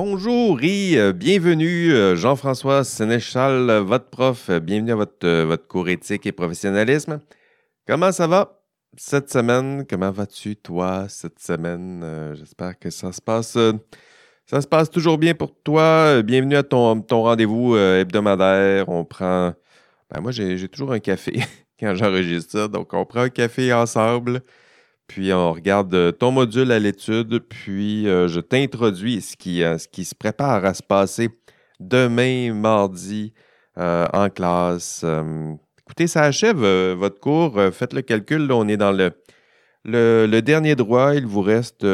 Bonjour et euh, bienvenue, euh, Jean-François Sénéchal, euh, votre prof. Bienvenue à votre, votre cours éthique et professionnalisme. Comment ça va cette semaine? Comment vas-tu, toi, cette semaine? J'espère que ça se passe. toujours bien pour toi. Bienvenue à ton, ton rendez-vous hebdomadaire. On prend. Ben, moi, j'ai toujours un café quand j'enregistre ça. Donc, on prend un café ensemble. Puis on regarde euh, ton module à l'étude, puis euh, je t'introduis ce qui, euh, ce qui se prépare à se passer demain, mardi, en classe. écoutez, ça achève votre cours. faites le calcul. on est dans le, le, dernier droit. Il vous reste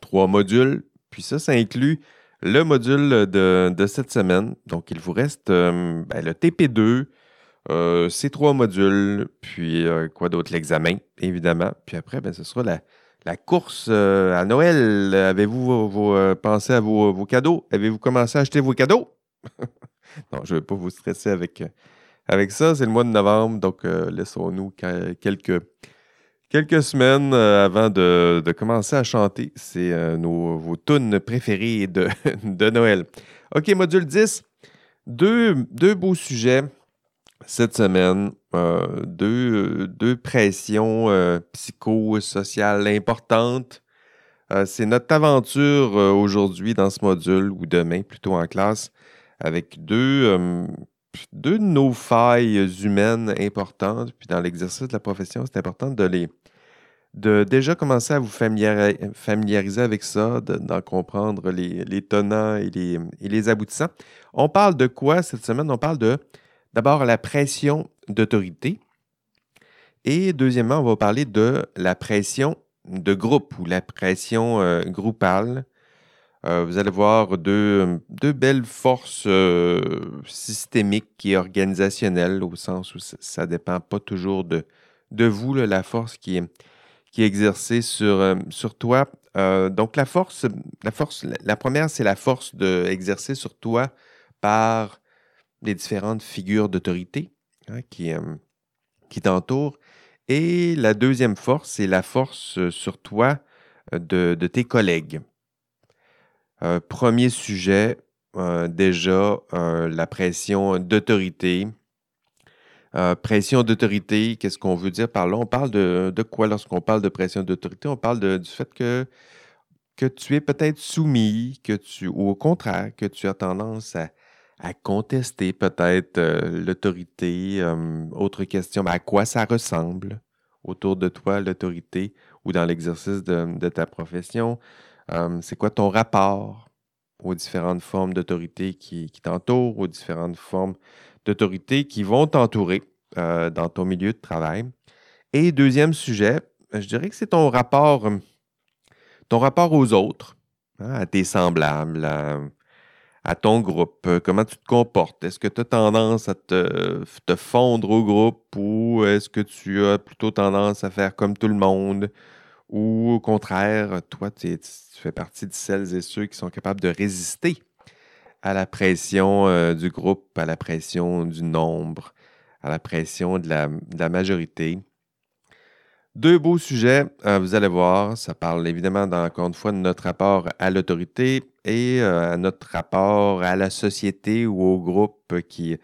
trois modules. Puis ça, ça inclut le module de, cette semaine. Donc, il vous reste ben, le TP2, euh, ces trois modules, puis euh, quoi d'autre? L'examen, évidemment. Puis après, ben, ce sera la, course euh, à Noël. Avez-vous pensé à vos, cadeaux? Avez-vous commencé à acheter vos cadeaux? non, je ne vais pas vous stresser avec, ça. C'est le mois de novembre, donc laissons-nous quelques, semaines avant de, commencer à chanter. C'est nos, vos tunes préférées de, Noël. OK, module 10. Deux, deux beaux sujets cette semaine, euh, deux, deux, pressions euh, psychosociales importantes. Euh, c'est notre aventure aujourd'hui dans ce module, ou demain plutôt en classe, avec deux, deux de nos failles humaines importantes. Puis dans l'exercice de la profession, c'est important de les de déjà commencer à vous familiariser avec ça, d'en comprendre les, les tenants et les, et les aboutissants. On parle de quoi cette semaine? On parle de D'abord, la pression d'autorité. Et deuxièmement, on va parler de la pression de groupe ou la pression euh, groupale. Euh, vous allez voir deux, belles forces euh, systémiques et organisationnelles, au sens où ça ne dépend pas toujours de, de vous, la force qui est, qui exercée sur, sur toi. donc la force, la force, la première, c'est la force de, exercée sur toi par les différentes figures d'autorité hein, qui, euh, qui t'entourent. Et la deuxième force, c'est la force euh, sur toi euh, de, tes collègues. premier sujet, déjà, la pression d'autorité. pression d'autorité, qu'est-ce qu'on veut dire par là? On parle de, quoi lorsqu'on parle de pression d'autorité? On parle du fait que, que tu es peut-être soumis, que tu, ou au contraire, que tu as tendance à, à contester peut-être euh, l'autorité. Euh, autre question, à quoi ça ressemble autour de toi, l'autorité, ou dans l'exercice de, ta profession? Euh, c'est quoi ton rapport aux différentes formes d'autorité qui, t'entourent, aux différentes formes d'autorité qui vont t'entourer dans ton milieu de travail? Et deuxième sujet, je dirais que c'est ton rapport, ton rapport aux autres, hein, à tes semblables, à, à ton groupe? Euh, comment tu te comportes? Est-ce que tu as tendance à te, fondre au groupe ou est-ce que tu as plutôt tendance à faire comme tout le monde? Ou au contraire, toi, tu, fais partie de celles et ceux qui sont capables de résister à la pression euh, du groupe, à la pression du nombre, à la pression de la majorité? Deux beaux sujets, euh, vous allez voir. Ça parle évidemment, encore une fois, de notre rapport à l'autorité et euh, à notre rapport à la société ou au groupe qui,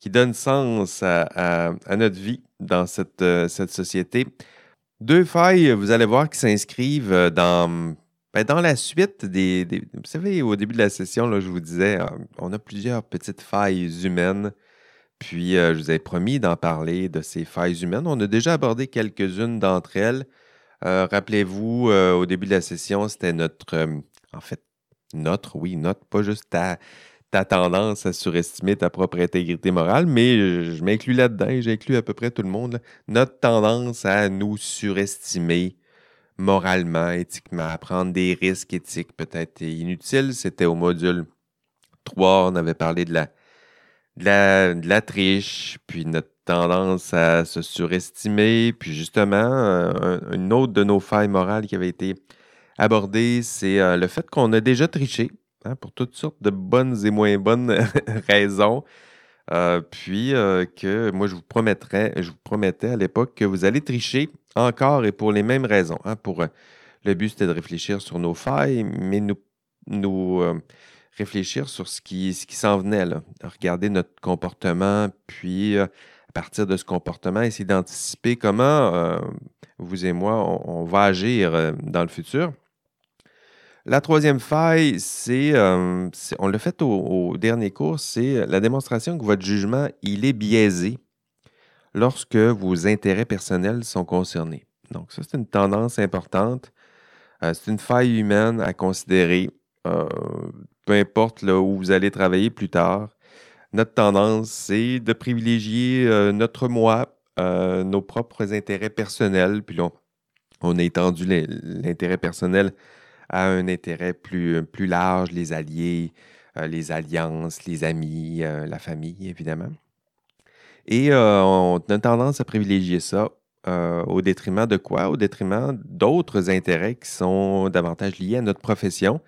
qui donne sens à, notre vie dans cette, euh, cette, société. Deux failles, vous allez voir, qui s'inscrivent dans, ben, dans la suite des, Vous savez, au début de la session, là, je vous disais, on a plusieurs petites failles humaines puis, euh, je vous ai promis d'en parler de ces failles humaines. On a déjà abordé quelques-unes d'entre elles. Euh, rappelez-vous, euh, au début de la session, c'était notre, en fait, notre, oui, notre, pas juste ta, tendance à surestimer ta propre intégrité morale, mais je, m'inclus là-dedans j'inclus à peu près tout le monde, notre tendance à nous surestimer moralement, éthiquement, à prendre des risques éthiques peut-être inutiles. C'était au module 3, on avait parlé de la de la, triche, puis notre tendance à se surestimer, puis justement, une autre de nos failles morales qui avait été abordée, c'est euh, le fait qu'on a déjà triché hein, pour toutes sortes de bonnes et moins bonnes raisons. Euh, puis que moi, je vous promettrais, je vous promettais à l'époque que vous allez tricher encore et pour les mêmes raisons. Hein, pour, le but, c'était de réfléchir sur nos failles, mais nous nous réfléchir sur ce qui, ce qui s'en venait, là. regarder notre comportement, puis à partir de ce comportement, essayer d'anticiper comment vous et moi, on, va agir dans le futur. La troisième faille, c'est, on l'a fait au, dernier cours, c'est la démonstration que votre jugement, il est biaisé lorsque vos intérêts personnels sont concernés. Donc, ça, c'est une tendance importante. Euh, c'est une faille humaine à considérer, euh, peu importe là, où vous allez travailler plus tard. Notre tendance, c'est de privilégier euh, notre moi, nos propres intérêts personnels, puis on a étendu l'intérêt personnel à un intérêt plus, plus large, les alliés, les alliances, les amis, la famille, évidemment. Et on a tendance à privilégier ça euh, au détriment de quoi? Au détriment d'autres intérêts qui sont davantage liés à notre profession.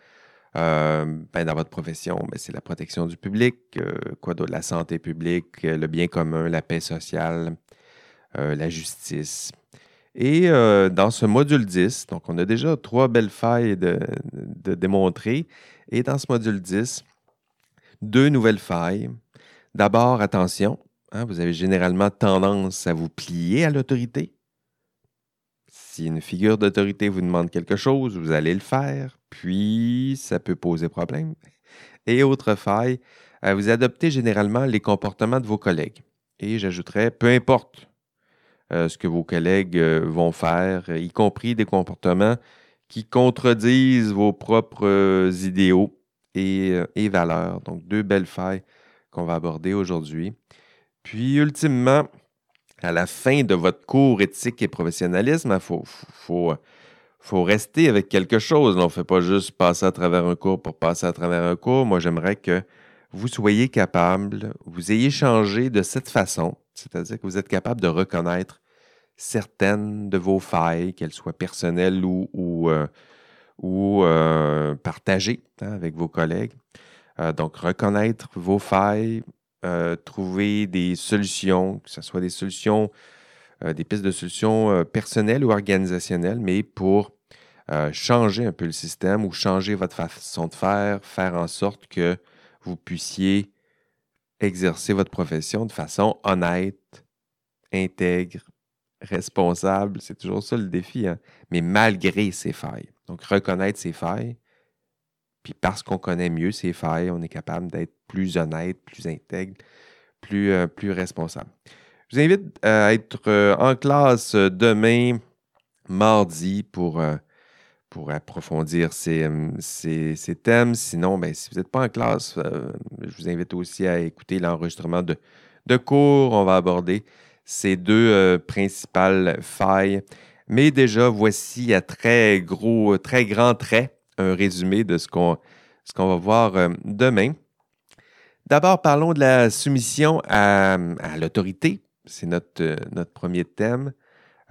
Euh, ben, dans votre profession, ben, c'est la protection du public, euh, quoi? La santé publique, le bien commun, la paix sociale, la justice. Et dans ce module 10, donc on a déjà trois belles failles de, de démontrer. Et dans ce module 10, deux nouvelles failles. D'abord, attention, Hein, vous avez généralement tendance à vous plier à l'autorité. Si une figure d'autorité vous demande quelque chose, vous allez le faire, puis ça peut poser problème. Et autre faille, euh, vous adoptez généralement les comportements de vos collègues. Et j'ajouterais, peu importe euh, ce que vos collègues euh, vont faire, y compris des comportements qui contredisent vos propres idéaux et, valeurs. Donc, deux belles failles qu'on va aborder aujourd'hui. Puis, ultimement, à la fin de votre cours éthique et professionnalisme, il faut, faut, rester avec quelque chose. On ne fait pas juste passer à travers un cours pour passer à travers un cours. Moi, j'aimerais que vous soyez capable, vous ayez changé de cette façon, c'est-à-dire que vous êtes capable de reconnaître certaines de vos failles, qu'elles soient personnelles ou, euh, euh, partagées hein, avec vos collègues. Euh, donc, reconnaître vos failles, trouver des solutions, que ce soit des solutions, des pistes de solutions personnelles ou organisationnelles, mais pour changer un peu le système ou changer votre façon de faire, faire en sorte que vous puissiez exercer votre profession de façon honnête, intègre, responsable. C'est toujours ça le défi, hein. mais malgré ses failles. Donc, reconnaître ses failles, puis parce qu'on connaît mieux ses failles, on est capable d'être plus honnête, plus intègre, plus, euh, responsable. Je vous invite à être euh, en classe demain, mardi, pour, euh, pour approfondir ces, ces, thèmes. Sinon, ben, si vous n'êtes pas en classe, je vous invite aussi à écouter l'enregistrement de, de cours. On va aborder ces deux principales failles. Mais déjà, voici à très gros, très grands traits un résumé de ce qu'on va voir euh, demain. D'abord, parlons de la soumission à, l'autorité. C'est notre, euh, notre premier thème.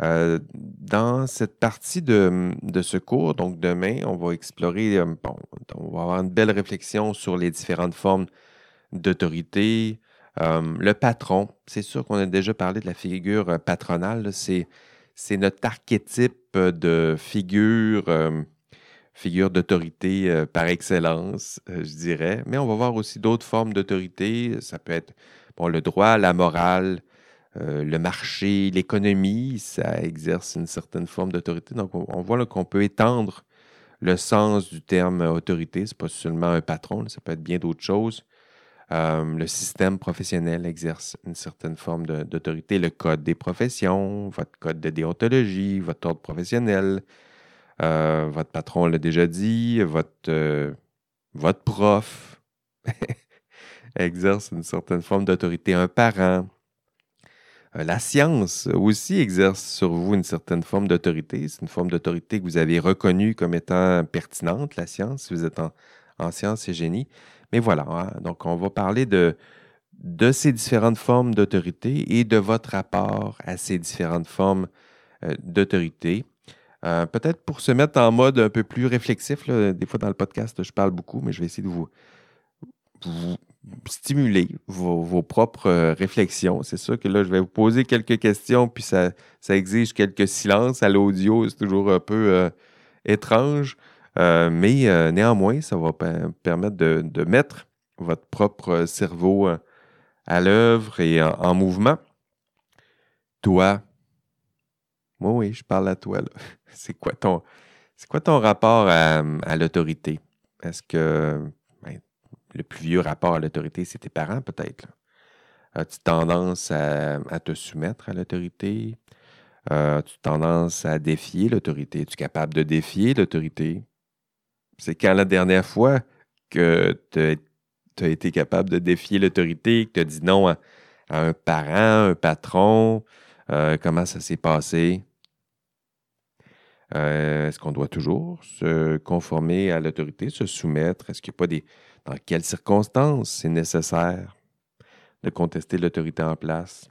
Euh, dans cette partie de, ce cours, donc demain, on va explorer, bon, on va avoir une belle réflexion sur les différentes formes d'autorité. le patron, c'est sûr qu'on a déjà parlé de la figure patronale, c'est notre archétype de figure figure d'autorité euh, par excellence, euh, je dirais. Mais on va voir aussi d'autres formes d'autorité. Ça peut être le droit, la morale, euh, le marché, l'économie, ça exerce une certaine forme d'autorité. Donc, on, voit qu'on peut étendre le sens du terme autorité. Ce n'est pas seulement un patron, ça peut être bien d'autres choses. le système professionnel exerce une certaine forme d'autorité. Le code des professions, votre code de déontologie, votre ordre professionnel, euh, votre patron l'a déjà dit, votre, euh, votre prof exerce une certaine forme d'autorité, un parent. Euh, la science aussi exerce sur vous une certaine forme d'autorité. C'est une forme d'autorité que vous avez reconnue comme étant pertinente, la science, si vous êtes en, en sciences et génie. Mais voilà, hein, donc on va parler de, de ces différentes formes d'autorité et de votre rapport à ces différentes formes d'autorité. Euh, peut-être pour se mettre en mode un peu plus réflexif, des fois dans le podcast, je parle beaucoup, mais je vais essayer de vous, stimuler vos, propres euh, réflexions. C'est sûr que là, je vais vous poser quelques questions, puis ça, exige quelques silences à l'audio. C'est toujours un peu euh, étrange. Euh, mais néanmoins, ça va permettre de, mettre votre propre cerveau à l'œuvre et en, mouvement. Toi, oui, oui, je parle à toi. C'est quoi ton, c'est quoi ton rapport à, l'autorité? Est-ce que le plus vieux rapport à l'autorité, c'est tes parents, peut-être? As-tu tendance à, te soumettre à l'autorité? As-tu tendance à défier l'autorité? Es-tu capable de défier l'autorité? C'est quand la dernière fois que tu as été capable de défier l'autorité, que tu as dit non à, un parent, un patron? Euh, comment ça s'est passé? Euh, est-ce qu'on doit toujours se conformer à l'autorité, se soumettre? Est-ce qu'il n'y a pas des. Dans quelles circonstances c'est nécessaire de contester l'autorité en place?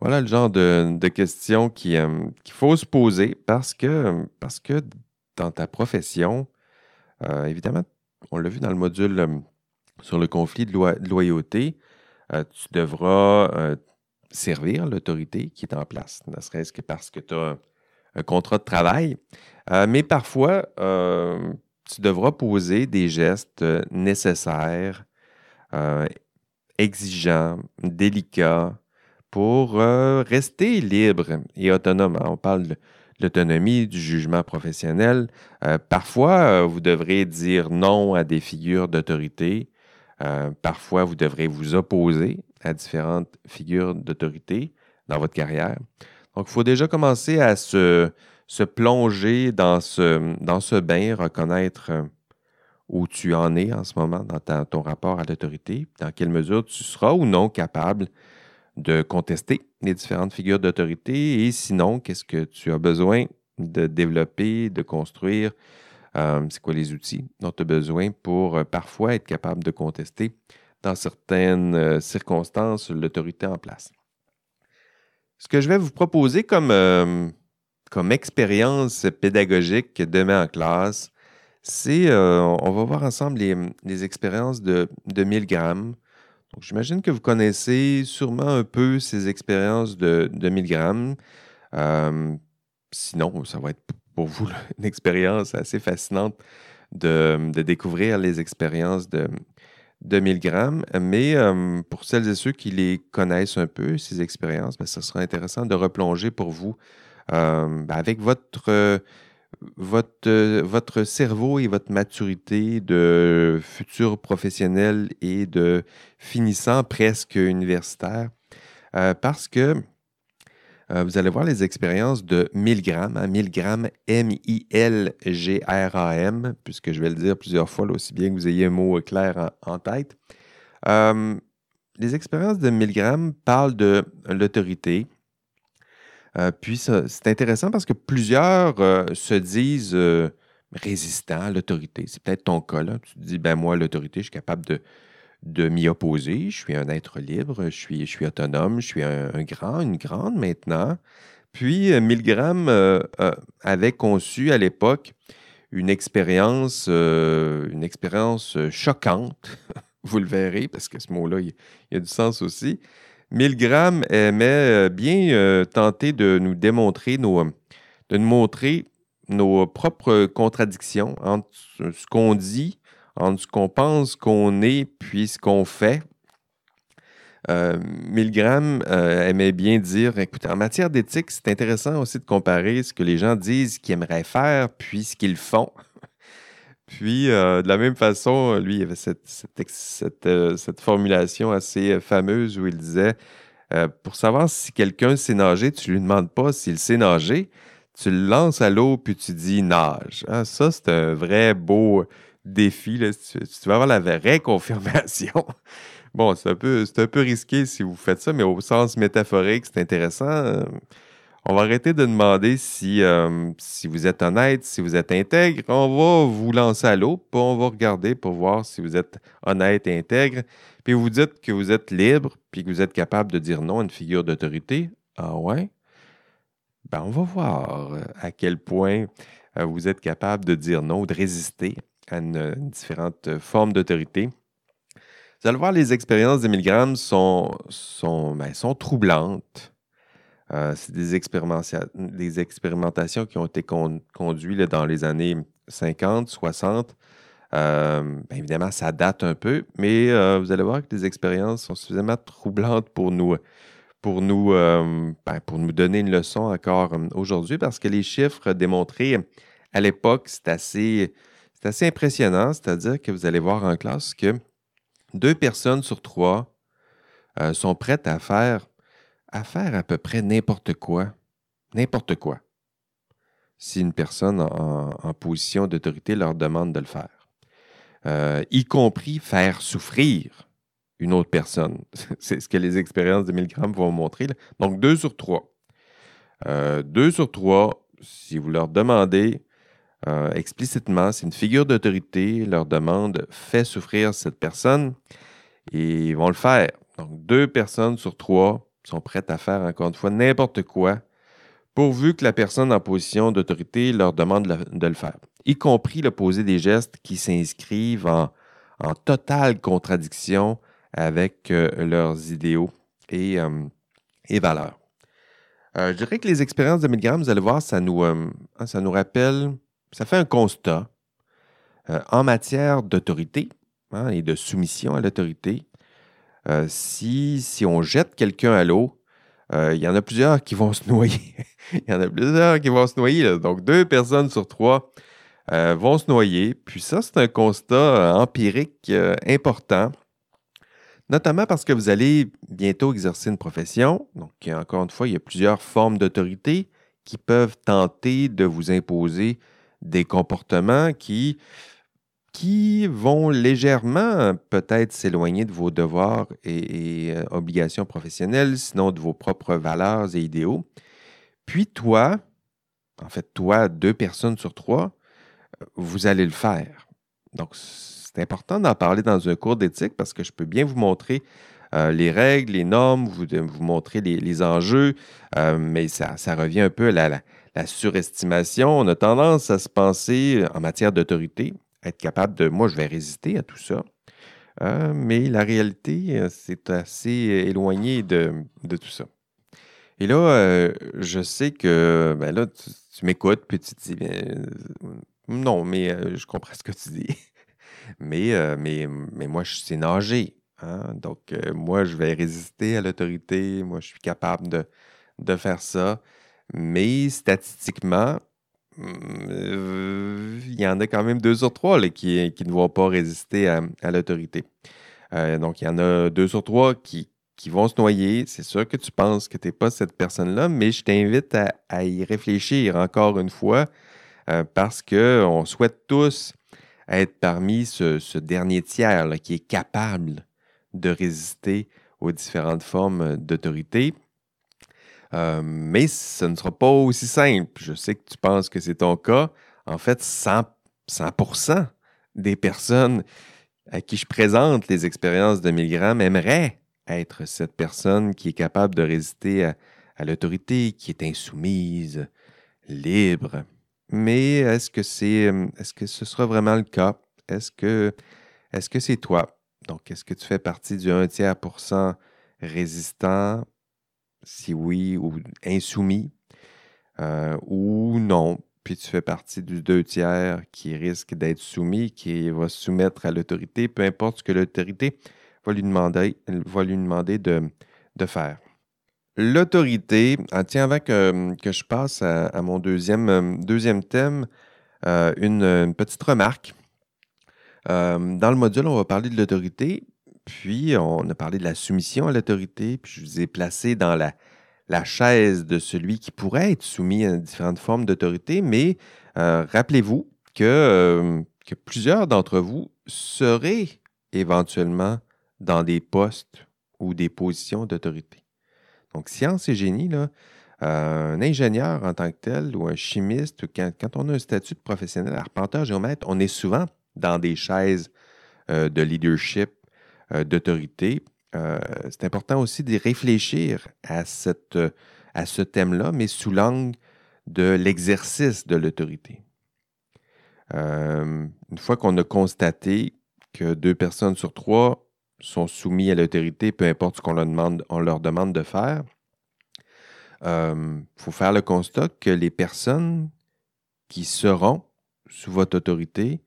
Voilà le genre de, questions euh, qu'il faut se poser parce que, parce que dans ta profession, euh, évidemment, on l'a vu dans le module sur le conflit de, loyauté, tu devras servir l'autorité qui est en place, ne serait-ce que parce que tu as un contrat de travail. Euh, mais parfois, euh, tu devras poser des gestes nécessaires, euh, exigeants, délicats, pour rester libre et autonome. On parle de l'autonomie, du jugement professionnel. parfois, vous devrez dire non à des figures d'autorité. parfois, vous devrez vous opposer à différentes figures d'autorité dans votre carrière. Donc, il faut déjà commencer à se, plonger dans ce, dans bain, reconnaître euh, où tu en es en ce moment dans ton rapport à l'autorité, dans quelle mesure tu seras ou non capable de contester les différentes figures d'autorité et sinon, qu'est-ce que tu as besoin de développer, de construire, euh, c'est quoi les outils dont tu as besoin pour euh, parfois être capable de contester dans certaines circonstances l'autorité en place? Ce que je vais vous proposer comme, comme expérience pédagogique demain en classe, c'est, euh, on va voir ensemble les, expériences de, de 1000 grammes. Donc, j'imagine que vous connaissez sûrement un peu ces expériences de, de 1000 grammes. Euh, sinon, ça va être pour vous une expérience assez fascinante de, découvrir les expériences de, de 1000 grammes. Mais euh, pour celles et ceux qui les connaissent un peu, ces expériences, ben, ce sera intéressant de replonger pour vous euh, ben, avec votre, votre, votre cerveau et votre maturité de futur professionnel et de finissant presque universitaire. Euh, parce que euh, vous allez voir les expériences de 1000 grammes, 1000 grammes, M-I-L-G-R-A-M, puisque je vais le dire plusieurs fois, aussi bien que vous ayez un mot clair en, tête. Euh, les expériences de 1000 grammes parlent de l'autorité. Euh, puis c'est intéressant parce que plusieurs se disent résistants à l'autorité. C'est peut-être ton cas, là. Tu te dis, ben moi, l'autorité, je suis capable de, m'y opposer. Je suis un être libre, je suis, je suis autonome, je suis un, grand, une grande maintenant. Puis, euh, Milgram euh, euh, avait conçu à l'époque une expérience, une expérience choquante. Vous le verrez, parce que ce mot-là, il, a du sens aussi. Milgram aimait bien tenter de nous démontrer nos, de nous montrer nos propres contradictions entre ce qu'on dit entre ce qu'on pense qu'on est puis ce qu'on fait. Euh, Milgram euh, aimait bien dire, écoutez, en matière d'éthique, c'est intéressant aussi de comparer ce que les gens disent qu'ils aimeraient faire puis ce qu'ils font. Puis, euh, de la même façon, lui, il avait cette, cette, formulation assez fameuse où il disait, pour savoir si quelqu'un sait nager, tu lui demandes pas s'il sait nager, tu le lances à l'eau puis tu dis nage. Ah, ça, c'est un vrai beau défi. Là, tu, vas avoir la vraie confirmation. bon, c'est un, peu, un peu risqué si vous faites ça, mais au sens métaphorique, c'est intéressant. Euh, on va arrêter de demander si, euh, si vous êtes honnête, si vous êtes intègre. On va vous lancer à l'eau, puis on va regarder pour voir si vous êtes honnête et intègre. Puis vous dites que vous êtes libre, puis que vous êtes capable de dire non à une figure d'autorité. Ah ouais? Ben, on va voir euh, à quel point vous êtes capable de dire non de résister à une, différente forme d'autorité. Vous allez voir, les expériences des ben, sont troublantes. Euh, c'est des, expérimentations qui ont été conduites dans les années 50, 60. bien évidemment, ça date un peu, mais vous allez voir que les expériences sont suffisamment troublantes pour nous, pour nous, ben, pour nous donner une leçon encore aujourd'hui, parce que les chiffres démontrés à l'époque, c'est assez, assez impressionnant. C'est-à-dire que vous allez voir en classe que deux personnes sur trois euh, sont prêtes à faire, à faire à peu près n'importe quoi. N'importe quoi. Si une personne en, position d'autorité leur demande de le faire. Euh, y compris faire souffrir une autre personne. C'est ce que les expériences de Milgram vont montrer. Donc, deux sur trois. Euh, deux sur trois, si vous leur demandez explicitement, si une figure d'autorité leur demande fait souffrir cette personne, ils vont le faire. Donc, deux personnes sur trois sont prêtes à faire, encore une fois, n'importe quoi, pourvu que la personne en position d'autorité leur demande de le faire, y compris le poser des gestes qui s'inscrivent en, totale contradiction avec euh, leurs idéaux et, euh, valeurs. Euh, je dirais que les expériences de Milgram, vous allez voir, ça nous, ça nous rappelle, ça fait un constat en matière d'autorité Hein, et de soumission à l'autorité. Euh, si, on jette quelqu'un à l'eau, euh, il y en a plusieurs qui vont se noyer. Il y en a plusieurs qui vont se noyer. Donc, deux personnes sur trois euh, vont se noyer. Puis ça, c'est un constat empirique important, notamment parce que vous allez bientôt exercer une profession. Donc, encore une fois, il y a plusieurs formes d'autorité qui peuvent tenter de vous imposer des comportements qui qui vont légèrement peut-être s'éloigner de vos devoirs et, euh, obligations professionnelles, sinon de vos propres valeurs et idéaux. Puis toi, en fait, toi, deux personnes sur trois, euh, vous allez le faire. Donc, c'est important d'en parler dans un cours d'éthique parce que je peux bien vous montrer euh, les règles, les normes, vous, vous montrer les, enjeux, mais ça, revient un peu à la surestimation. On a tendance à se penser en matière d'autorité, être capable de, moi, je vais résister à tout ça. Euh, mais la réalité, euh, c'est assez éloigné de, tout ça. Et là, euh, je sais que ben là, tu, m'écoutes, puis tu te dis, non, mais je comprends ce que tu dis. mais, mais, mais moi, je sais nager. Hein. Donc, moi, je vais résister à l'autorité. Moi, je suis capable de, de faire ça. Mais statistiquement, euh, il y en a quand même deux sur trois qui, ne vont pas résister à, l'autorité. Euh, donc, il y en a deux sur trois qui, vont se noyer. C'est sûr que tu penses que tu n'es pas cette personne-là, mais je t'invite à, y réfléchir encore une fois euh, parce qu'on souhaite tous être parmi ce, dernier tiers qui est capable de résister aux différentes formes d'autorité. Euh, mais ce ne sera pas aussi simple. Je sais que tu penses que c'est ton cas. En fait, 100%, des personnes à qui je présente les expériences de Milgram aimeraient être cette personne qui est capable de résister à, l'autorité, qui est insoumise, libre. Mais est-ce que c'est est-ce que ce sera vraiment le cas? Est-ce que est-ce que c'est toi? Donc, est-ce que tu fais partie du 1 tiers pour cent résistant si oui ou insoumis, euh, ou non. Puis tu fais partie du deux tiers qui risque d'être soumis, qui va se soumettre à l'autorité, peu importe ce que l'autorité va lui demander, va lui demander de, faire. L'autorité, ah, tiens, avant que, je passe à, mon deuxième, deuxième thème, euh, une, petite remarque. Euh, dans le module, on va parler de l'autorité, puis, on a parlé de la soumission à l'autorité, puis je vous ai placé dans la, chaise de celui qui pourrait être soumis à différentes formes d'autorité, mais euh, rappelez-vous euh, que, plusieurs d'entre vous seraient éventuellement dans des postes ou des positions d'autorité. Donc, science et génie, euh, un ingénieur en tant que tel ou un chimiste, quand, quand on a un statut de professionnel arpenteur, géomètre, on est souvent dans des chaises de leadership d'autorité. Euh, c'est important aussi d'y réfléchir à, cette, à ce thème-là, mais sous l'angle de l'exercice de l'autorité. Euh, une fois qu'on a constaté que deux personnes sur trois sont soumises à l'autorité, peu importe ce qu'on leur demande de faire, il faut faire le constat que les personnes qui seront sous votre autorité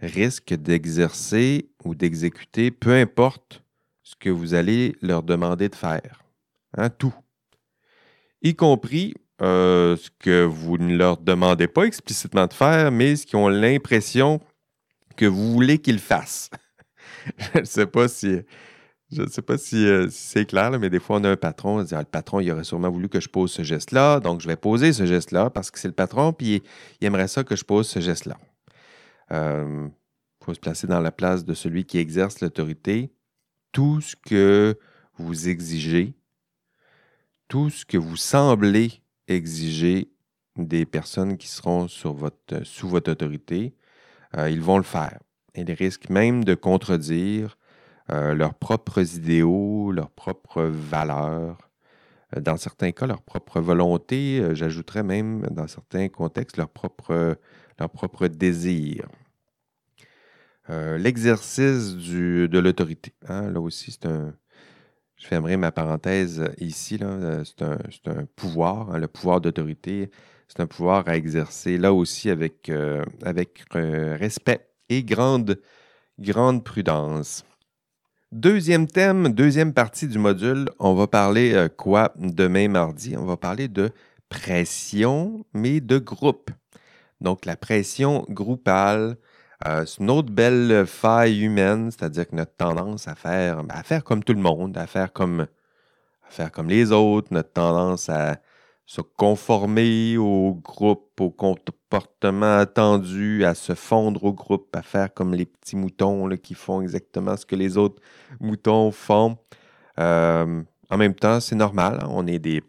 risquent d'exercer ou d'exécuter peu importe ce que vous allez leur demander de faire. Hein, tout. Y compris euh, ce que vous ne leur demandez pas explicitement de faire, mais ce qu'ils ont l'impression que vous voulez qu'ils fassent. Je ne sais pas si je ne sais pas si, euh, c'est clair, mais des fois, on a un patron, on dit ah, le patron, il aurait sûrement voulu que je pose ce geste-là, donc je vais poser ce geste-là parce que c'est le patron, puis il, aimerait ça que je pose ce geste-là. Il se placer dans la place de celui qui exerce l'autorité. Tout ce que vous exigez, tout ce que vous semblez exiger des personnes qui seront sous votre autorité, euh, ils vont le faire. Et les risques même de contredire euh, leurs propres idéaux, leurs propres valeurs, euh, dans certains cas, leur propre volonté, j'ajouterais même dans certains contextes, leur propre, leur propre désir. L'exercice de l'autorité. Hein, là aussi, c'est un. Je fermerai ma parenthèse ici. C'est un, un, pouvoir, hein, le pouvoir d'autorité. C'est un pouvoir à exercer là aussi avec, avec respect et grande, grande prudence. Deuxième thème, deuxième partie du module, on va parler euh, quoi demain mardi? On va parler de pression, mais de groupe. Donc la pression groupale, euh, c'est une autre belle faille humaine, c'est-à-dire que notre tendance à faire, ben, à faire comme tout le monde, à faire comme, à faire comme les autres, notre tendance à se conformer au groupe, au comportement attendu, à se fondre au groupe, à faire comme les petits moutons qui font exactement ce que les autres moutons font. Euh, en même temps, c'est normal. Hein, on est des,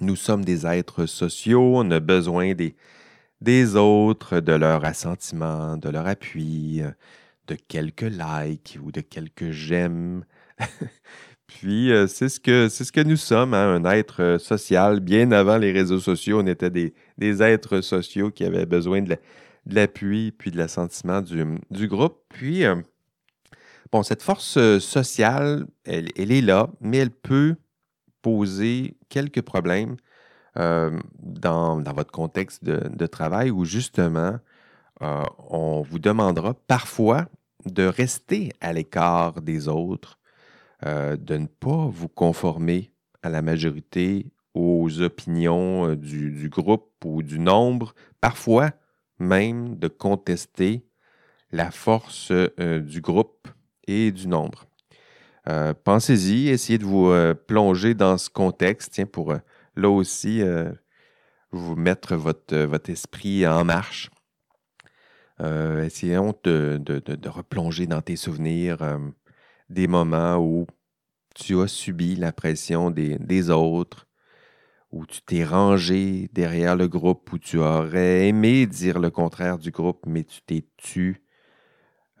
nous sommes des êtres sociaux. On a besoin des, des autres, de leur assentiment, de leur appui, de quelques likes ou de quelques j'aime. Puis, euh, c'est ce, que, ce que nous sommes, hein, un être euh, social. Bien avant les réseaux sociaux, on était des, êtres sociaux qui avaient besoin de l'appui puis de l'assentiment du, du, groupe. Puis, euh, bon, cette force sociale, elle, est là, mais elle peut poser quelques problèmes dans, votre contexte de, travail où justement, on vous demandera parfois de rester à l'écart des autres euh, de ne pas vous conformer à la majorité, aux opinions euh, du, groupe ou du nombre, parfois même de contester la force euh, du groupe et du nombre. Pensez-y, essayez de vous plonger dans ce contexte tiens, pour là aussi vous mettre votre, votre esprit en marche. essayons de, de, replonger dans tes souvenirs des moments où tu as subi la pression des, autres, où tu t'es rangé derrière le groupe, où tu aurais aimé dire le contraire du groupe, mais tu t'es tu.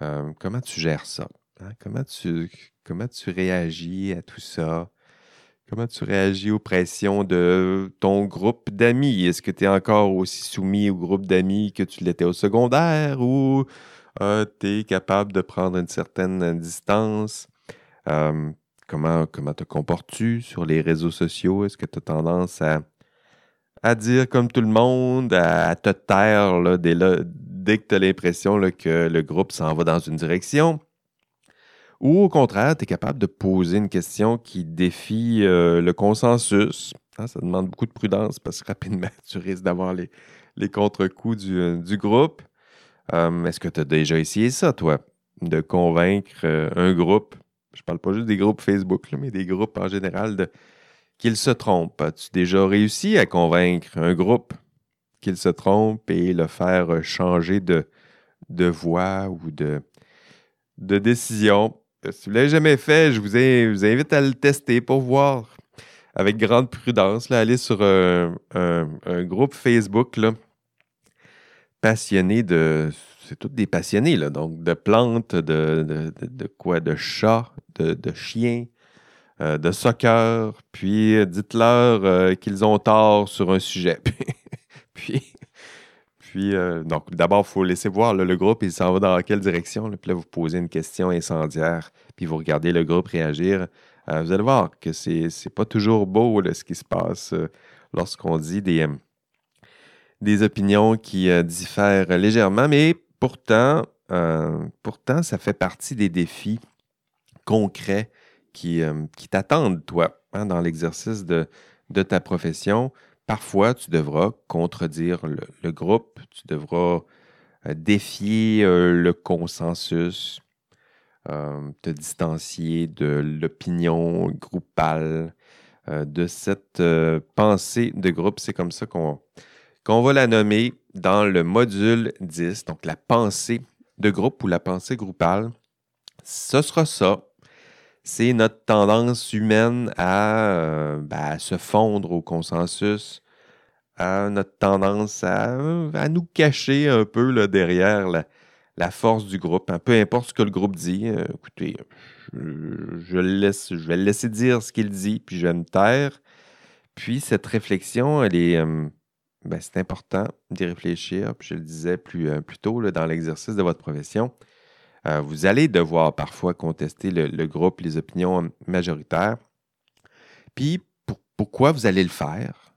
Euh, comment tu gères ça? Hein? Comment, tu, comment tu réagis à tout ça? Comment tu réagis aux pressions de ton groupe d'amis? Est-ce que tu es encore aussi soumis au groupe d'amis que tu l'étais au secondaire ou euh, tu es capable de prendre une certaine distance? Euh, comment, comment te comportes-tu sur les réseaux sociaux? Est-ce que tu as tendance à, à, dire comme tout le monde, à, te taire dès, dès, que tu as l'impression que le groupe s'en va dans une direction? Ou au contraire, tu es capable de poser une question qui défie euh, le consensus. Hein, ça demande beaucoup de prudence parce que rapidement, tu risques d'avoir les, contre-coups du, euh, groupe. Est-ce que tu as déjà essayé ça, toi, de convaincre euh, un groupe? Je parle pas juste des groupes Facebook, mais des groupes en général, qu'ils se trompent. As-tu déjà réussi à convaincre un groupe qu'il se trompe et le faire changer de, de voix ou de décision? Si vous ne l'avez jamais fait, je vous, invite à le tester pour voir avec grande prudence. Là, aller sur un, groupe Facebook passionné de c'est tous des passionnés, là, donc de plantes, de, de, quoi, de chats, de, chiens, euh, de soccer, puis euh, dites-leur euh, qu'ils ont tort sur un sujet. puis, puis donc d'abord, il faut laisser voir le groupe, il s'en va dans quelle direction, puis là, vous posez une question incendiaire, puis vous regardez le groupe réagir. vous allez voir que c'est, c'est pas toujours beau ce qui se passe lorsqu'on dit des des opinions qui euh, diffèrent légèrement, mais pourtant, pourtant, ça fait partie des défis concrets qui, qui t'attendent, toi, hein, dans l'exercice de, de ta profession. Parfois, tu devras contredire le, groupe, tu devras défier le consensus, te distancier de l'opinion groupale, euh, de cette euh, pensée de groupe. C'est comme ça qu'on va la nommer dans le module 10, donc la pensée de groupe ou la pensée groupale. Ce sera ça. C'est notre tendance humaine à, euh, ben, se fondre au consensus, notre tendance à, nous cacher un peu là, derrière la, force du groupe. Hein. Peu importe ce que le groupe dit, écoutez, je, laisse, vais le laisser dire ce qu'il dit, puis je vais me taire. Puis cette réflexion, elle est, euh, ben, c'est important d'y réfléchir. Puis je le disais euh, plus tôt dans l'exercice de votre profession. Euh, vous allez devoir parfois contester le, groupe, les opinions majoritaires. Puis pourquoi vous allez le faire?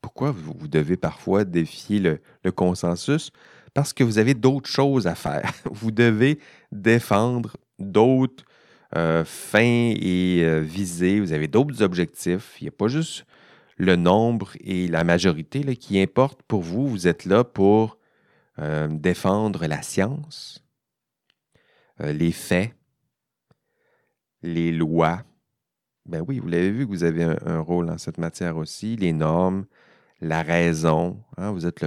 Pourquoi vous, devez parfois défier le, consensus? Parce que vous avez d'autres choses à faire. Vous devez défendre d'autres euh, fin et euh, visé. Vous avez d'autres objectifs. Il n'y a pas juste le nombre et la majorité qui importent pour vous. Vous êtes là pour défendre la science, les faits, les lois. Ben oui, vous l'avez vu vous avez un, rôle dans cette matière aussi. Les normes, la raison. Hein. vous êtes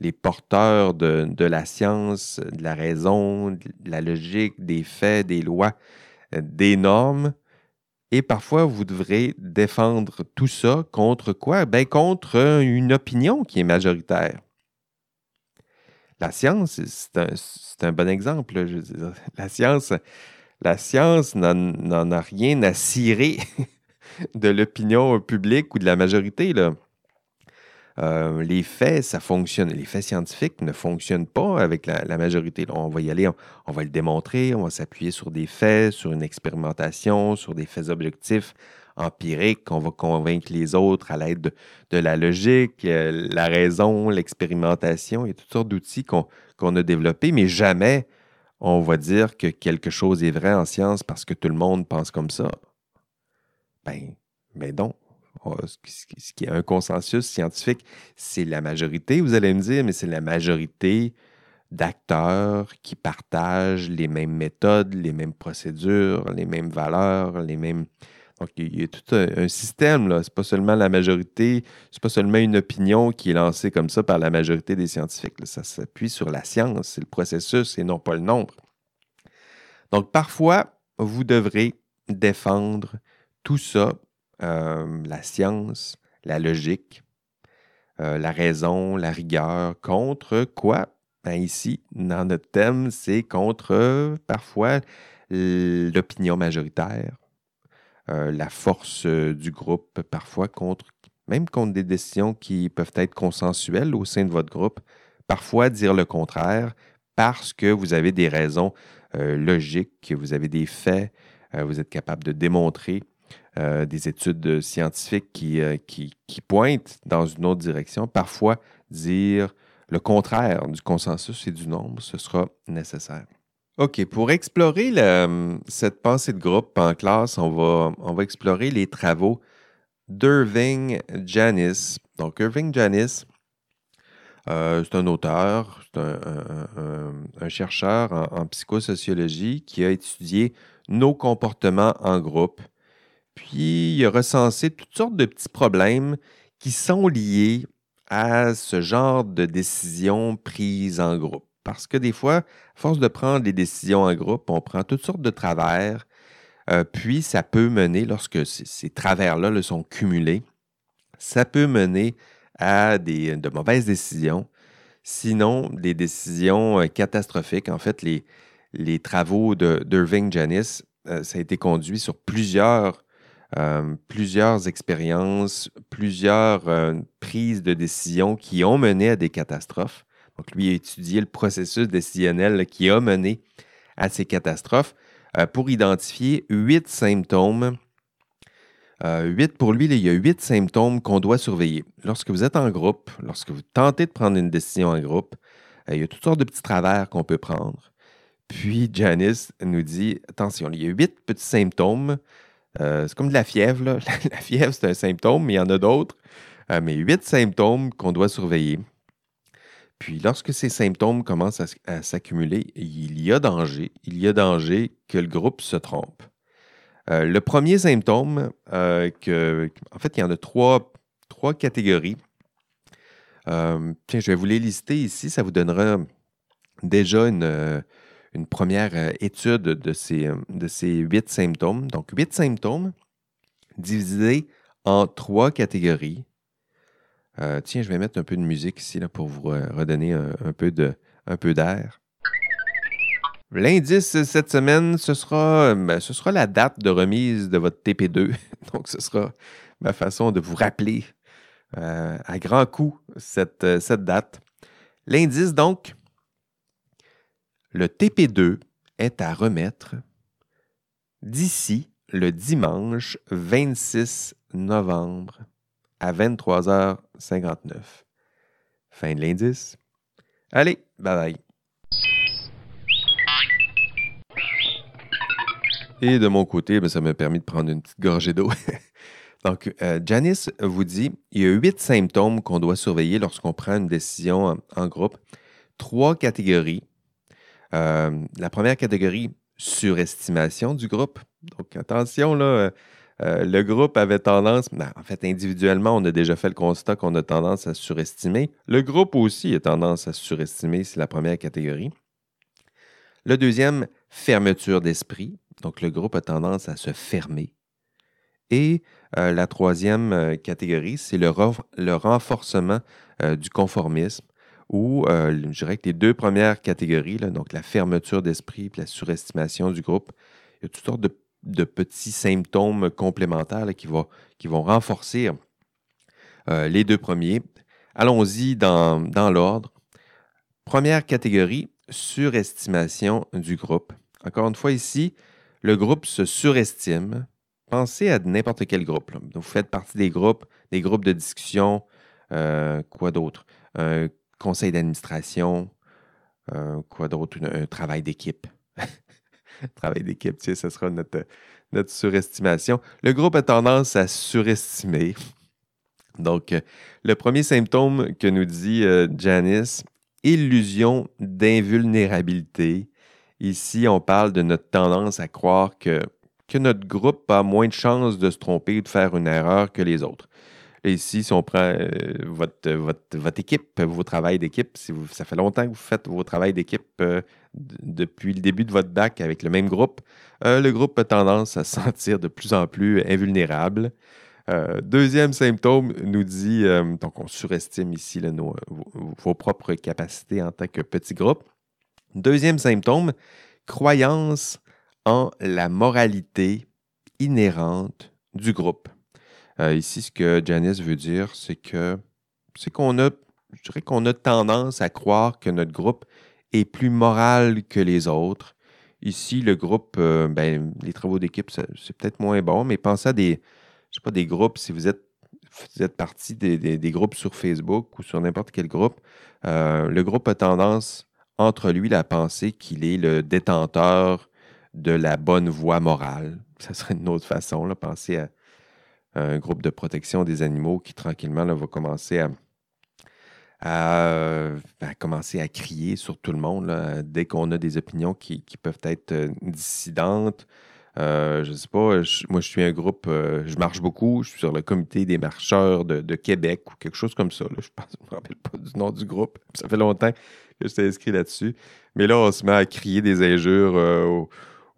les porteurs de, de, la science, de la raison, de la logique, des faits, des lois. Euh, des normes. Et parfois, vous devrez défendre tout ça contre quoi? Ben, contre une opinion qui est majoritaire. La science, c'est un, bon exemple. La science, la science n'en a rien à cirer de l'opinion publique ou de la majorité. Là. Euh, les faits, ça fonctionne. Les faits scientifiques ne fonctionnent pas avec la, majorité. on va y aller, on, va le démontrer, on va s'appuyer sur des faits, sur une expérimentation, sur des faits objectifs empiriques. On va convaincre les autres à l'aide de, la logique, euh, la raison, l'expérimentation. A toutes sortes d'outils qu'on a développés, mais jamais on va dire que quelque chose est vrai en science parce que tout le monde pense comme ça. Ben, ben donc, ce qui est un consensus scientifique, c'est la majorité, vous allez me dire, mais c'est la majorité d'acteurs qui partagent les mêmes méthodes, les mêmes procédures, les mêmes valeurs, les mêmes. Donc, il y a tout un, système, là. C'est pas seulement la majorité, c'est pas seulement une opinion qui est lancée comme ça par la majorité des scientifiques. Ça s'appuie sur la science, c'est le processus et non pas le nombre. Donc, parfois, vous devrez défendre tout ça euh, la science, la logique, euh, la raison, la rigueur, contre quoi? Ben ici, dans notre thème, c'est contre parfois l'opinion majoritaire, euh, la force du groupe, parfois contre, même contre des décisions qui peuvent être consensuelles au sein de votre groupe, parfois dire le contraire parce que vous avez des raisons logiques, que vous avez des faits, vous êtes capable de démontrer euh, des études scientifiques euh, qui, qui, pointent dans une autre direction. Parfois, dire le contraire du consensus et du nombre, ce sera nécessaire. OK, pour explorer cette pensée de groupe en classe, on va, on va explorer les travaux d'Irving Janis. Donc, Irving Janis, euh, c'est un auteur, c'est un, chercheur en, psychosociologie qui a étudié nos comportements en groupe puis, il a recensé toutes sortes de petits problèmes qui sont liés à ce genre de décisions prises en groupe. Parce que des fois, à force de prendre des décisions en groupe, on prend toutes sortes de travers, euh, puis ça peut mener, lorsque ces, travers-là le sont cumulés, ça peut mener à des, de mauvaises décisions, sinon des décisions euh, catastrophiques. En fait, les, les travaux d'Irving Janis, euh, ça a été conduit sur plusieurs plusieurs expériences, plusieurs prises de décision qui ont mené à des catastrophes. Donc, lui a étudié le processus décisionnel qui a mené à ces catastrophes euh, pour identifier huit symptômes 8 pour lui, il y a huit symptômes qu'on doit surveiller. Lorsque vous êtes en groupe, lorsque vous tentez de prendre une décision en groupe, il y a toutes sortes de petits travers qu'on peut prendre. Puis Janice nous dit attention, il y a huit petits symptômes. c'est comme de la fièvre. La fièvre, c'est un symptôme, mais il y en a d'autres. mais huit symptômes qu'on doit surveiller. Puis lorsque ces symptômes commencent à, s'accumuler, il y a danger, il y a danger que le groupe se trompe. Euh, le premier symptôme, euh, en fait, il y en a trois, catégories. Euh, je vais vous les lister ici, ça vous donnera déjà une, première étude de ces huit symptômes. Donc, huit symptômes divisés en trois catégories. Euh, tiens, je vais mettre un peu de musique ici là, pour vous redonner un, peu de, un peu d'air. L'indice cette semaine, ce sera, ben, la date de remise de votre TP2. Donc, ce sera ma façon de vous rappeler euh, à grand coup cette, euh, cette date. L'indice, donc, le TP2 est à remettre d'ici le dimanche 26 novembre à 23h59. Fin de l'indice. Allez, bye bye. Et de mon côté, ben, ça m'a permis de prendre une petite gorgée d'eau. Donc, euh, Janice vous dit il y a huit symptômes qu'on doit surveiller lorsqu'on prend une décision en, groupe. Trois catégories. Euh, la première catégorie, surestimation du groupe. Donc, attention, là, euh, le groupe avait tendance, ben, en fait, individuellement, on a déjà fait le constat qu'on a tendance à surestimer. Le groupe aussi a tendance à surestimer, c'est la première catégorie. Le deuxième, fermeture d'esprit. Donc, le groupe a tendance à se fermer. Et euh, la troisième euh, catégorie, c'est le, renforcement du conformisme, où je dirais que les deux premières catégories, donc la fermeture d'esprit et la surestimation du groupe, il y a toutes sortes de de petits symptômes complémentaires qui, vont renforcer euh, les deux premiers. Allons-y dans, l'ordre. Première catégorie, surestimation du groupe. Encore une fois, ici, le groupe se surestime. Pensez à n'importe quel groupe. Vous faites partie des groupes, des groupes de discussion, euh, quoi d'autre? Un conseil d'administration, euh, quoi d'autre? un travail d'équipe. travail d'équipe, tu sais, ce sera notre, notre surestimation. Le groupe a tendance à surestimer. Donc, euh, le premier symptôme que nous dit euh, Janice, illusion d'invulnérabilité. Ici, on parle de notre tendance à croire que, que notre groupe a moins de chances de se tromper ou de faire une erreur que les autres. ici, si on prend euh, votre, votre, équipe, vos travails d'équipe, si vous, ça fait longtemps que vous faites vos travails d'équipe depuis le début de votre bac avec le même groupe, euh, le groupe a tendance à se sentir de plus en plus invulnérable. Euh, deuxième symptôme nous dit, euh, donc on surestime ici vos, propres capacités en tant que petit groupe. Deuxième symptôme, croyance en la moralité inhérente du groupe. ici, ce que Janice veut dire, c'est que c'est qu'on a, je dirais qu'on a tendance à croire que notre groupe est plus moral que les autres. Ici, le groupe, euh, ben, les travaux d'équipe, c'est peut-être moins bon, mais pensez à des, pas, des groupes, si vous êtes, vous êtes partie des, groupes sur Facebook ou sur n'importe quel groupe, euh, le groupe a tendance, entre lui, à penser qu'il est le détenteur de la bonne voie morale. Ça serait une autre façon, là, penser à un groupe de protection des animaux qui, tranquillement, va commencer à à, commencer à crier sur tout le monde dès qu'on a des opinions qui, peuvent être euh, dissidentes. Euh, je ne sais pas, moi je suis un groupe, euh, je marche beaucoup, je suis sur le comité des marcheurs de, Québec ou quelque chose comme ça. Je ne me rappelle pas du nom du groupe. Ça fait longtemps que je suis inscrit là-dessus. Mais là, on se met à crier des injures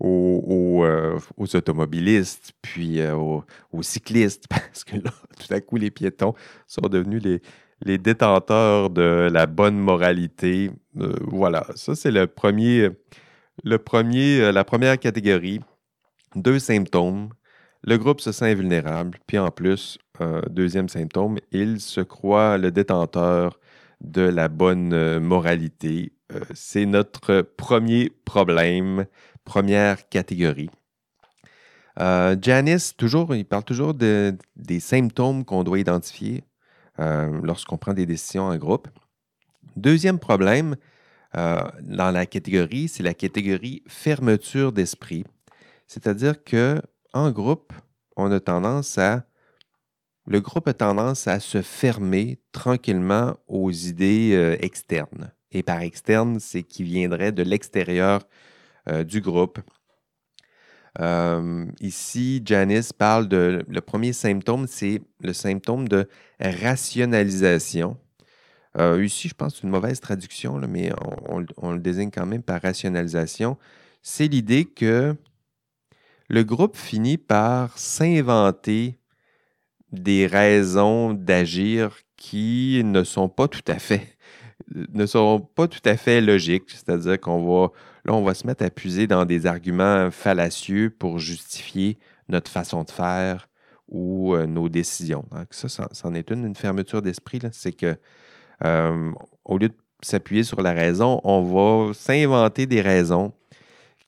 automobilistes, puis aux, aux, cyclistes, parce que là, tout à coup, les piétons sont devenus les, détenteurs de la bonne moralité. Euh, voilà, ça c'est le premier, le premier, euh, la première catégorie. Deux symptômes. Le groupe se sent invulnérable, puis en plus, deuxième symptôme, il se croit le détenteur de la bonne euh, moralité. c'est notre premier problème, première catégorie. Euh, Janice, toujours, il parle toujours de, des symptômes qu'on doit identifier euh, lorsqu'on prend des décisions en groupe. Deuxième problème euh, dans la catégorie, c'est la catégorie fermeture d'esprit. C'est-à-dire que en groupe, on a tendance à le groupe a tendance à se fermer tranquillement aux idées externes. Et par externe, c'est qui viendrait de l'extérieur du groupe. Euh, ici, Janice parle de. Le premier symptôme, c'est le symptôme de rationalisation. Euh, ici, je pense que c'est une mauvaise traduction, mais on, le désigne quand même par rationalisation. C'est l'idée que le groupe finit par s'inventer des raisons d'agir qui ne sont pas tout à fait ne sont pas tout à fait logiques. C'est-à-dire qu'on va Là, on va se mettre à puiser dans des arguments fallacieux pour justifier notre façon de faire ou euh, nos décisions. Donc, ça, c'en est une, une fermeture d'esprit. C'est que euh, au lieu de s'appuyer sur la raison, on va s'inventer des raisons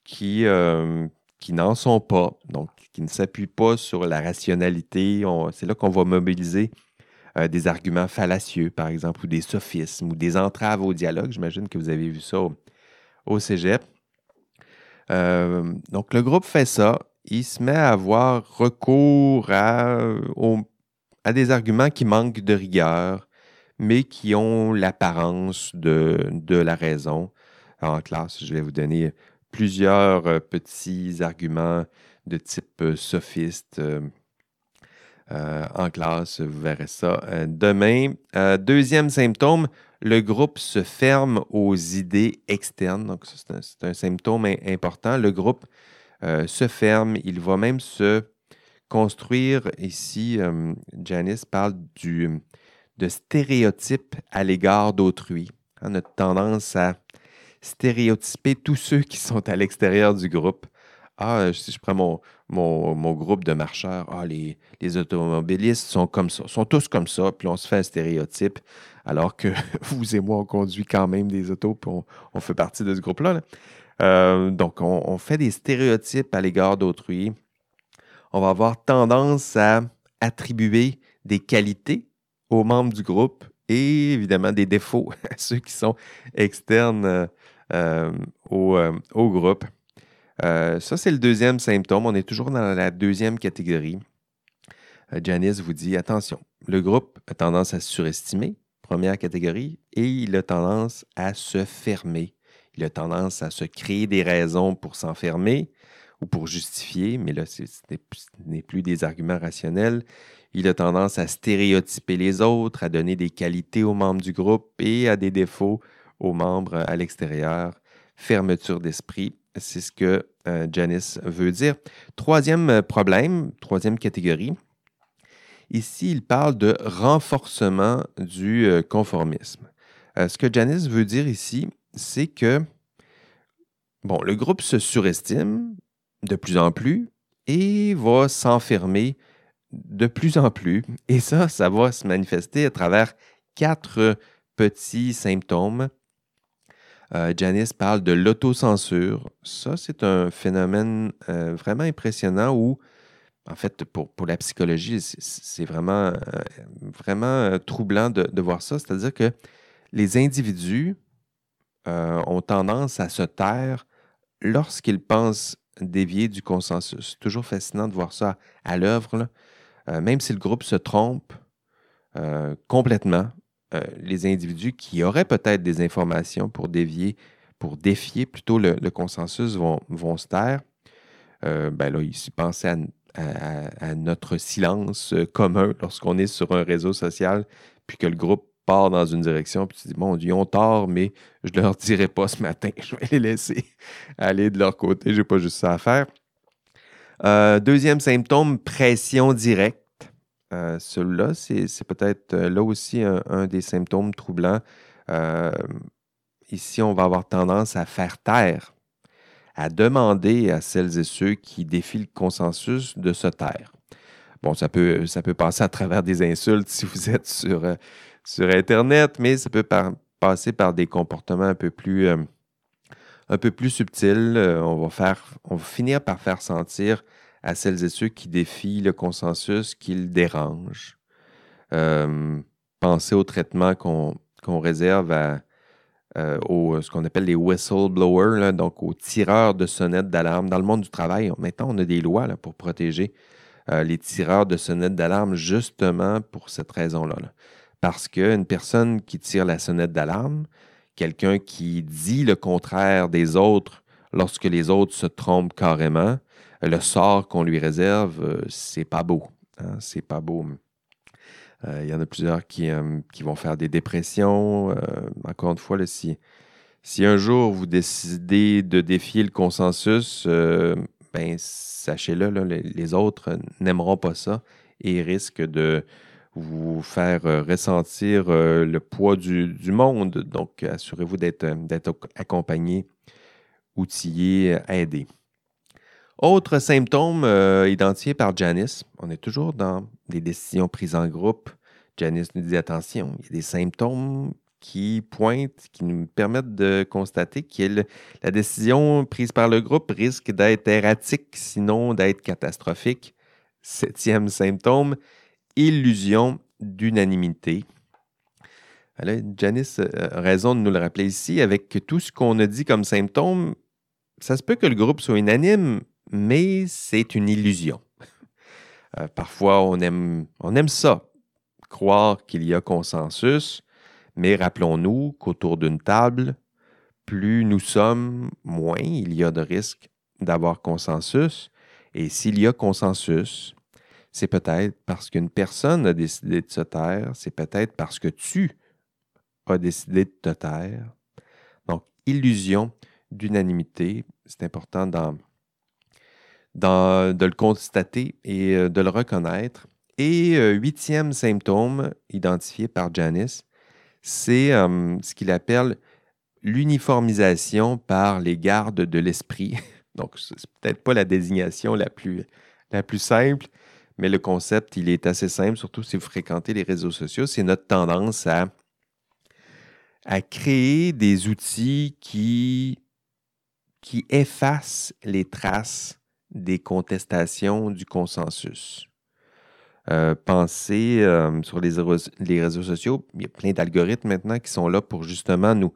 qui, euh, qui n'en sont pas, donc qui ne s'appuient pas sur la rationalité. C'est là qu'on va mobiliser des arguments fallacieux, par exemple, ou des sophismes, ou des entraves au dialogue. J'imagine que vous avez vu ça au cégep. Euh, donc, le groupe fait ça. Il se met à avoir recours à, à des arguments qui manquent de rigueur, mais qui ont l'apparence de, la raison. en classe, je vais vous donner plusieurs euh, petits arguments de type euh, en classe, vous verrez ça demain. deuxième symptôme, le groupe se ferme aux idées externes. Donc, c'est un, symptôme important. Le groupe euh, se ferme. Il va même se construire. Ici, euh, Janice parle du, de stéréotypes à l'égard d'autrui. On a tendance à stéréotyper tous ceux qui sont à l'extérieur du groupe. Ah, si je prends mon, mon, groupe de marcheurs, ah, les, les, automobilistes sont comme ça, sont tous comme ça, puis on se fait un stéréotype alors que vous et moi, on conduit quand même des autos, puis on, fait partie de ce groupe-là. Euh, donc, on, fait des stéréotypes à l'égard d'autrui. On va avoir tendance à attribuer des qualités aux membres du groupe et évidemment des défauts à ceux qui sont externes euh, euh, au, groupe. Ça, c'est le deuxième symptôme. On est toujours dans la deuxième catégorie. Janice vous dit attention, le groupe a tendance à surestimer, première catégorie, et il a tendance à se fermer. Il a tendance à se créer des raisons pour s'enfermer ou pour justifier, mais là, ce n'est plus des arguments rationnels. Il a tendance à stéréotyper les autres, à donner des qualités aux membres du groupe et à des défauts aux membres à l'extérieur. Fermeture d'esprit, c'est ce que euh, Janice veut dire. Troisième problème, troisième catégorie, Ici, il parle de renforcement du euh, conformisme. Euh, ce que Janice veut dire ici, c'est que bon, le groupe se surestime de plus en plus et va s'enfermer de plus en plus. Et ça, ça va se manifester à travers quatre petits symptômes. Euh, Janice parle de l'autocensure. Ça, c'est un phénomène vraiment impressionnant où en fait, pour, la psychologie, c'est vraiment, euh, euh, troublant de, voir ça. C'est-à-dire que les individus euh, ont tendance à se taire lorsqu'ils pensent dévier du consensus. C'est toujours fascinant de voir ça à l'œuvre. même si le groupe se trompe complètement, les individus qui auraient peut-être des informations pour dévier, pour défier plutôt le, consensus vont, se taire. ben là, ils pensaient à à, notre silence euh, commun lorsqu'on est sur un réseau social, puis que le groupe part dans une direction, puis tu dis, bon, ils ont tort, mais je ne leur dirai pas ce matin. Je vais les laisser aller de leur côté. Je n'ai pas juste ça à faire. Euh, deuxième symptôme, pression directe. Euh, Celui-là, c'est peut-être euh, là aussi un, des symptômes troublants. ici, on va avoir tendance à faire taire à demander à celles et ceux qui défient le consensus de se taire. Bon, ça peut, ça passer à travers des insultes si vous êtes sur, euh, Internet, mais ça peut passer par des comportements un peu plus, euh, subtils. Euh, on, va on va finir par faire sentir à celles et ceux qui défient le consensus, qui le dérangent. Euh, pensez au traitement qu'on réserve à, euh, ce qu'on appelle les whistleblowers, donc aux tireurs de sonnettes d'alarme. Dans le monde du travail, maintenant, on a des lois pour protéger euh, les tireurs de sonnettes d'alarme justement pour cette raison-là. Parce qu'une personne qui tire la sonnette d'alarme, quelqu'un qui dit le contraire des autres lorsque les autres se trompent carrément, le sort qu'on lui réserve, euh, c'est pas beau. Hein, c'est pas beau. Il y en a plusieurs qui, qui, vont faire des dépressions. encore une fois, si, un jour vous décidez de défier le consensus, ben, sachez-le, les autres n'aimeront pas ça et risquent de vous faire euh, ressentir euh, le poids du, monde. Donc, assurez-vous d'être accompagné, outillé, aidé. Autre symptôme euh, identifié par Janice, on est toujours dans des décisions prises en groupe. Janice nous dit attention, il y a des symptômes qui pointent, qui nous permettent de constater que la décision prise par le groupe risque d'être erratique, sinon d'être catastrophique. Septième symptôme, illusion d'unanimité. Janice a raison de nous le rappeler ici. Avec tout ce qu'on a dit comme symptôme, ça se peut que le groupe soit unanime, mais c'est une illusion. Euh, parfois, on aime, on aime ça, croire qu'il y a consensus, mais rappelons-nous qu'autour d'une table, plus nous sommes, moins il y a de risques d'avoir consensus. Et s'il y a consensus, c'est peut-être parce qu'une personne a décidé de se taire, c'est peut-être parce que tu as décidé de te taire. Donc, illusion d'unanimité, c'est important de le constater et euh, de le reconnaître. Et euh, huitième symptôme identifié par Janice, c'est ce qu'il appelle l'uniformisation par les gardes de l'esprit. Donc, c'est peut-être pas la désignation la plus, la plus simple, mais le concept, il est assez simple, surtout si vous fréquentez les réseaux sociaux. C'est notre tendance à, à créer des outils qui, qui effacent les traces des contestations du consensus. Euh, pensez euh, sur les, réseaux sociaux, il y a plein d'algorithmes maintenant qui sont là pour justement nous,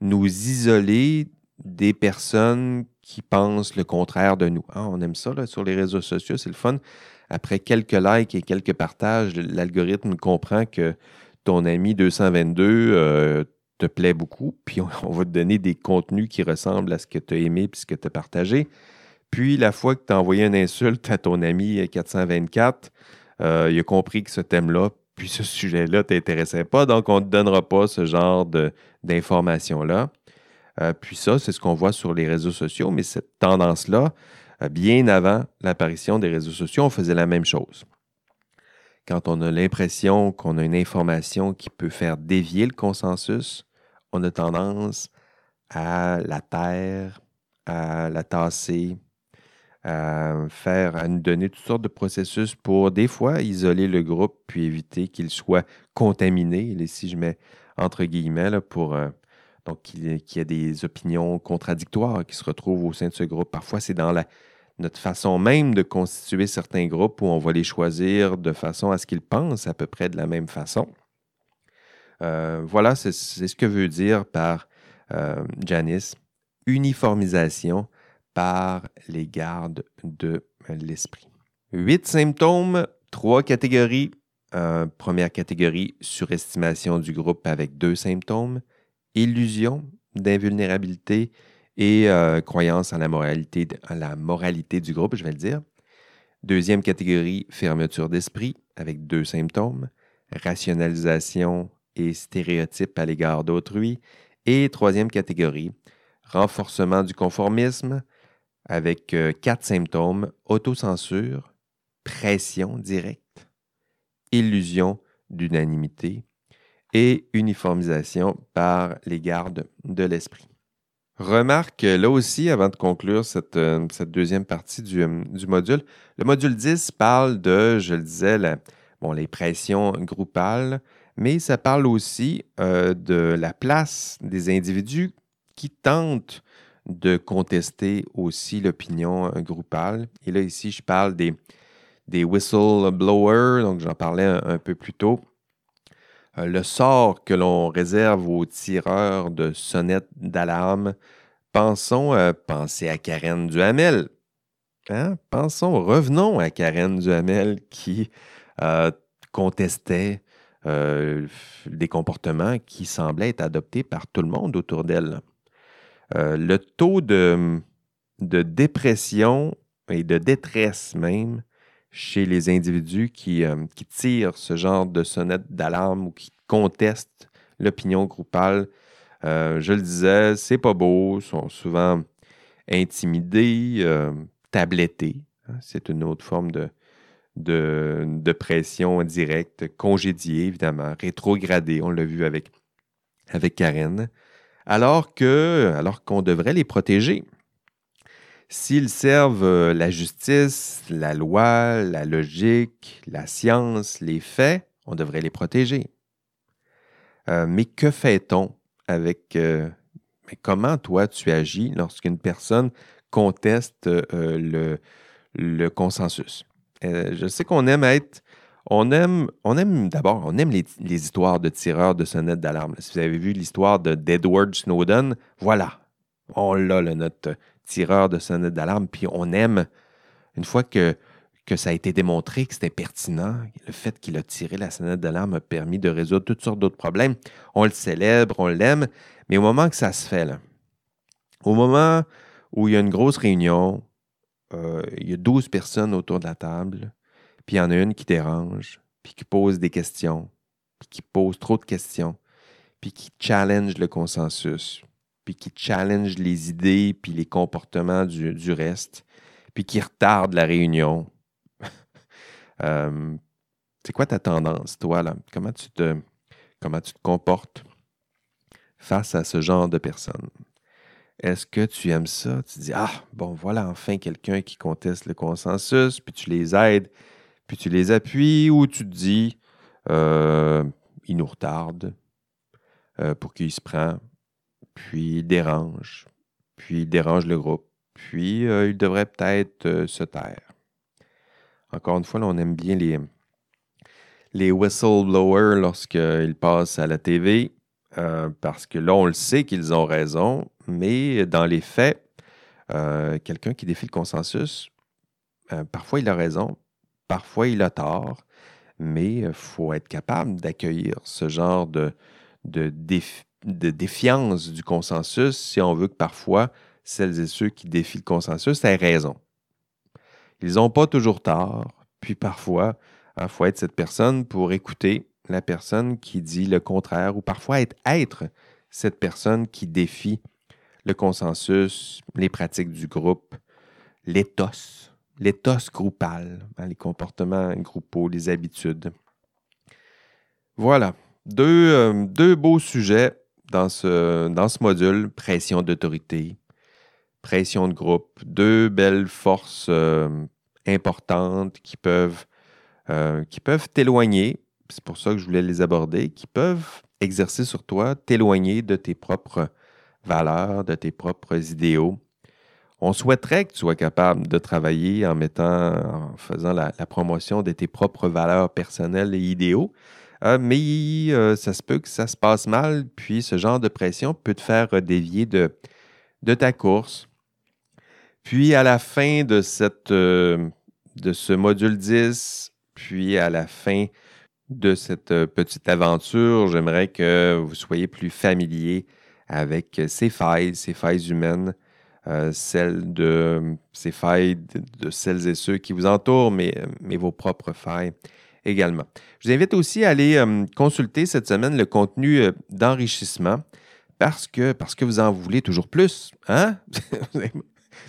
nous isoler des personnes qui pensent le contraire de nous. Ah, on aime ça sur les réseaux sociaux, c'est le fun. Après quelques likes et quelques partages, l'algorithme comprend que ton ami 222 euh, te plaît beaucoup, puis on, on, va te donner des contenus qui ressemblent à ce que tu as aimé et ce que tu as partagé. Puis la fois que tu as envoyé une insulte à ton ami 424, euh, il a compris que ce thème-là, puis ce sujet-là ne t'intéressait pas, donc on ne te donnera pas ce genre d'informations-là. Euh, puis ça, c'est ce qu'on voit sur les réseaux sociaux, mais cette tendance-là, euh, bien avant l'apparition des réseaux sociaux, on faisait la même chose. Quand on a l'impression qu'on a une information qui peut faire dévier le consensus, on a tendance à la taire, à la tasser, à faire, à nous donner toutes sortes de processus pour des fois isoler le groupe puis éviter qu'il soit contaminé. Si je mets entre guillemets pour euh, donc qu'il y ait des opinions contradictoires qui se retrouvent au sein de ce groupe. Parfois, c'est dans la, notre façon même de constituer certains groupes où on va les choisir de façon à ce qu'ils pensent à peu près de la même façon. Euh, voilà, c'est ce que veut dire par euh, Janice, uniformisation par les gardes de l'esprit. Huit symptômes, trois catégories. Euh, première catégorie, surestimation du groupe avec deux symptômes, illusion d'invulnérabilité et euh, croyance en la, moralité, en la moralité du groupe, je vais le dire. Deuxième catégorie, fermeture d'esprit avec deux symptômes, rationalisation et stéréotype à l'égard d'autrui. Et troisième catégorie, renforcement du conformisme, avec euh, quatre symptômes autocensure, pression directe, illusion d'unanimité et uniformisation par les gardes de l'esprit. Remarque là aussi, avant de conclure cette, euh, deuxième partie euh, du, module, le module 10 parle de, je le disais, bon, les pressions groupales, mais ça parle aussi de la place des individus qui tentent de contester aussi l'opinion groupale. Et là, ici, je parle des, whistleblowers, donc j'en parlais un, peu plus tôt. Euh, le sort que l'on réserve aux tireurs de sonnettes d'alarme, pensons, euh, à Karen Duhamel. Hein? Pensons, revenons à Karen Duhamel qui euh, contestait des comportements qui semblaient être adoptés par tout le monde autour d'elle. Le taux de, de dépression et de détresse même chez les individus euh, qui, tirent ce genre de sonnette d'alarme ou qui contestent l'opinion groupale. Euh, je le disais, c'est pas beau, sont souvent intimidés, euh, tablettés. Hein. c'est une autre forme de, de, pression directe, congédiée, évidemment, rétrogradée. On l'a vu avec, avec Karen. Alors que, alors qu'on devrait les protéger. S'ils servent euh, la justice, la loi, la logique, la science, les faits, on devrait les protéger. Euh, mais que fait-on avec... Euh, mais comment toi tu agis lorsqu'une personne conteste le, le, consensus? je sais qu'on aime être... On aime, d'abord, on aime les, histoires de tireurs de sonnettes d'alarme. Si vous avez vu l'histoire d'Edward Snowden, voilà, on l'a, notre tireur de sonnette d'alarme, puis on aime, une fois que, ça a été démontré que c'était pertinent, le fait qu'il a tiré la sonnette d'alarme a permis de résoudre toutes sortes d'autres problèmes. On le célèbre, on l'aime, mais au moment que ça se fait, au moment où il y a une grosse réunion, euh, il y a 12 personnes autour de la table, puis il y en a une qui dérange, puis qui pose des questions, puis qui pose trop de questions, puis qui challenge le consensus, puis qui challenge les idées puis les comportements du, reste, puis qui retarde la réunion. Euh, c'est quoi ta tendance, toi, là? Comment tu te, comment tu te comportes face à ce genre de personnes? Est-ce que tu aimes ça? Tu dis, ah, bon, voilà enfin quelqu'un qui conteste le consensus, puis tu les aides, puis tu les appuies, ou tu te dis, euh, il nous retarde euh, pour qu'il se prend puis il dérange, puis il dérange le groupe, puis euh, il devrait peut-être se taire. Encore une fois, on aime bien les, les whistleblowers lorsqu'ils passent à la TV, parce que là, on le sait qu'ils ont raison, mais dans les faits, quelqu'un qui défie le consensus, parfois il a raison, parfois il a tort, mais il faut être capable d'accueillir ce genre de, de, défi, de défiance du consensus si on veut que parfois celles et ceux qui défient le consensus aient raison. Ils n'ont pas toujours tort, puis parfois, il hein, faut être cette personne pour écouter la personne qui dit le contraire, ou parfois être, être cette personne qui défie le consensus, les pratiques du groupe, l'éthos, l'éthos groupal, hein, les comportements groupaux, les habitudes. Voilà, deux, euh, beaux sujets dans ce, dans ce module, pression d'autorité, pression de groupe, deux belles forces euh, importantes qui peuvent, euh, qui peuvent t'éloigner, c'est pour ça que je voulais les aborder, qui peuvent exercer sur toi, t'éloigner de tes propres valeurs, de tes propres idéaux. On souhaiterait que tu sois capable de travailler en mettant, en faisant la promotion de tes propres valeurs personnelles et idéaux, euh, mais euh, ça se peut que ça se passe mal, puis ce genre de pression peut te faire dévier de, ta course. Puis à la fin de, euh, de ce module 10, puis à la fin de cette petite aventure, j'aimerais que vous soyez plus familier avec ces failles, ces failles humaines, celles de ces failles de, celles et ceux qui vous entourent, mais, vos propres failles également. Je vous invite aussi à aller euh, consulter cette semaine le contenu euh, d'enrichissement parce que, vous en voulez toujours plus. Hein? vous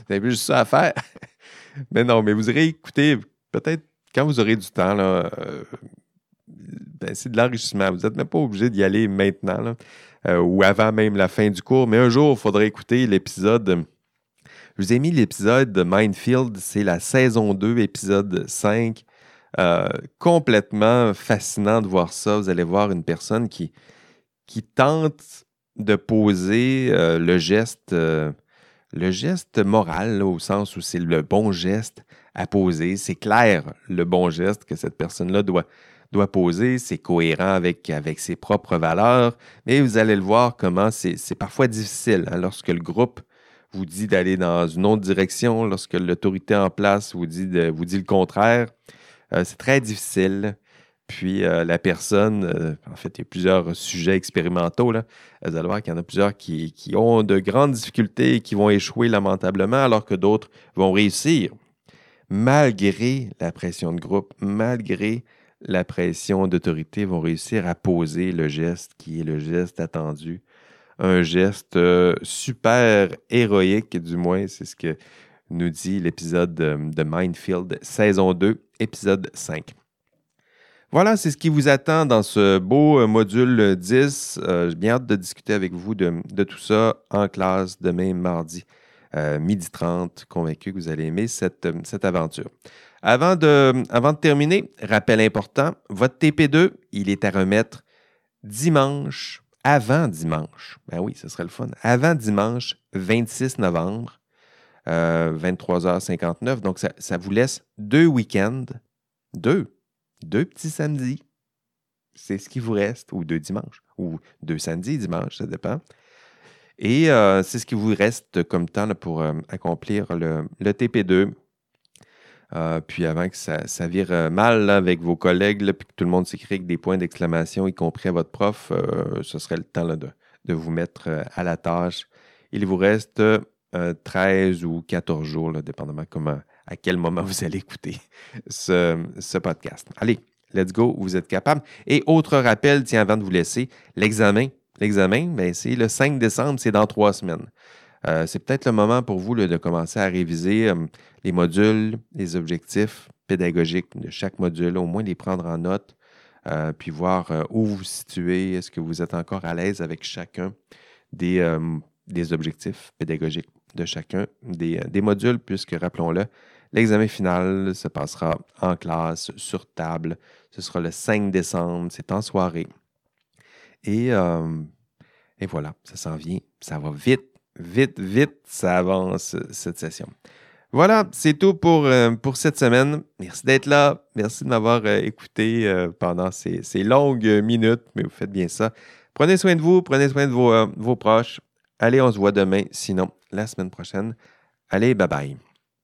avez juste ça à faire. mais non, mais vous irez écouter peut-être quand vous aurez du temps. Euh, ben, c'est de l'enrichissement. Vous n'êtes même pas obligé d'y aller maintenant ou avant même la fin du cours. Mais un jour, il faudrait écouter l'épisode. Je vous ai mis l'épisode de Mindfield, c'est la saison 2, épisode 5. Euh, complètement fascinant de voir ça. Vous allez voir une personne qui, qui tente de poser euh, le geste, euh, le geste moral, au sens où c'est le bon geste à poser, c'est clair le bon geste que cette personne-là doit, doit poser, c'est cohérent avec, avec ses propres valeurs, mais vous allez le voir comment c'est parfois difficile hein, lorsque le groupe vous dit d'aller dans une autre direction, lorsque l'autorité en place vous dit, le contraire. Euh, c'est très difficile. Puis euh, la personne, euh, en fait, il y a plusieurs sujets expérimentaux. Là. Vous allez voir qu'il y en a plusieurs qui, qui, ont de grandes difficultés et qui vont échouer lamentablement, alors que d'autres vont réussir. Malgré la pression de groupe, malgré la pression d'autorité, vont réussir à poser le geste qui est le geste attendu. Un geste euh, super héroïque, du moins, c'est ce que nous dit l'épisode de Mindfield, saison 2, épisode 5. Voilà, c'est ce qui vous attend dans ce beau euh, module 10. Euh, j'ai bien hâte de discuter avec vous de, tout ça en classe demain mardi, euh, midi 30. Convaincu que vous allez aimer cette, cette aventure. Avant de, avant de terminer, rappel important, votre TP2, il est à remettre dimanche, avant dimanche. Ben oui, ce serait le fun. Avant dimanche 26 novembre, 23h59. Donc, ça, vous laisse deux week-ends. Deux deux petits samedis. C'est ce qui vous reste, ou deux dimanches, ou deux samedis, dimanche, ça dépend. Et euh, c'est ce qui vous reste comme temps pour euh, accomplir le, TP2. Euh, puis avant que ça, vire mal avec vos collègues, puis que tout le monde s'écrit avec des points d'exclamation, y compris à votre prof, ce serait le temps de, vous mettre à la tâche. Il vous reste 13 ou 14 jours, dépendamment comment, à quel moment vous allez écouter ce, podcast. Allez, let's go, vous êtes capable. Et autre rappel, tiens, avant de vous laisser, l'examen. L'examen, ben, c'est le 5 décembre, c'est dans trois semaines. Euh, c'est peut-être le moment pour vous de commencer à réviser euh, les modules, les objectifs pédagogiques de chaque module, au moins les prendre en note, euh, puis voir où vous vous situez, est-ce que vous êtes encore à l'aise avec chacun des, objectifs pédagogiques de chacun des, modules, puisque, rappelons-le, L'examen final se passera en classe, sur table. Ce sera le 5 décembre, c'est en soirée. Et, et voilà, ça s'en vient. Ça va vite, vite, vite, ça avance cette session. Voilà, c'est tout pour, euh, pour cette semaine. Merci d'être là. Merci de m'avoir euh, écouté pendant ces, ces, longues minutes, mais vous faites bien ça. Prenez soin de vous, prenez soin de vos, vos proches. Allez, on se voit demain, sinon la semaine prochaine. Allez, bye bye.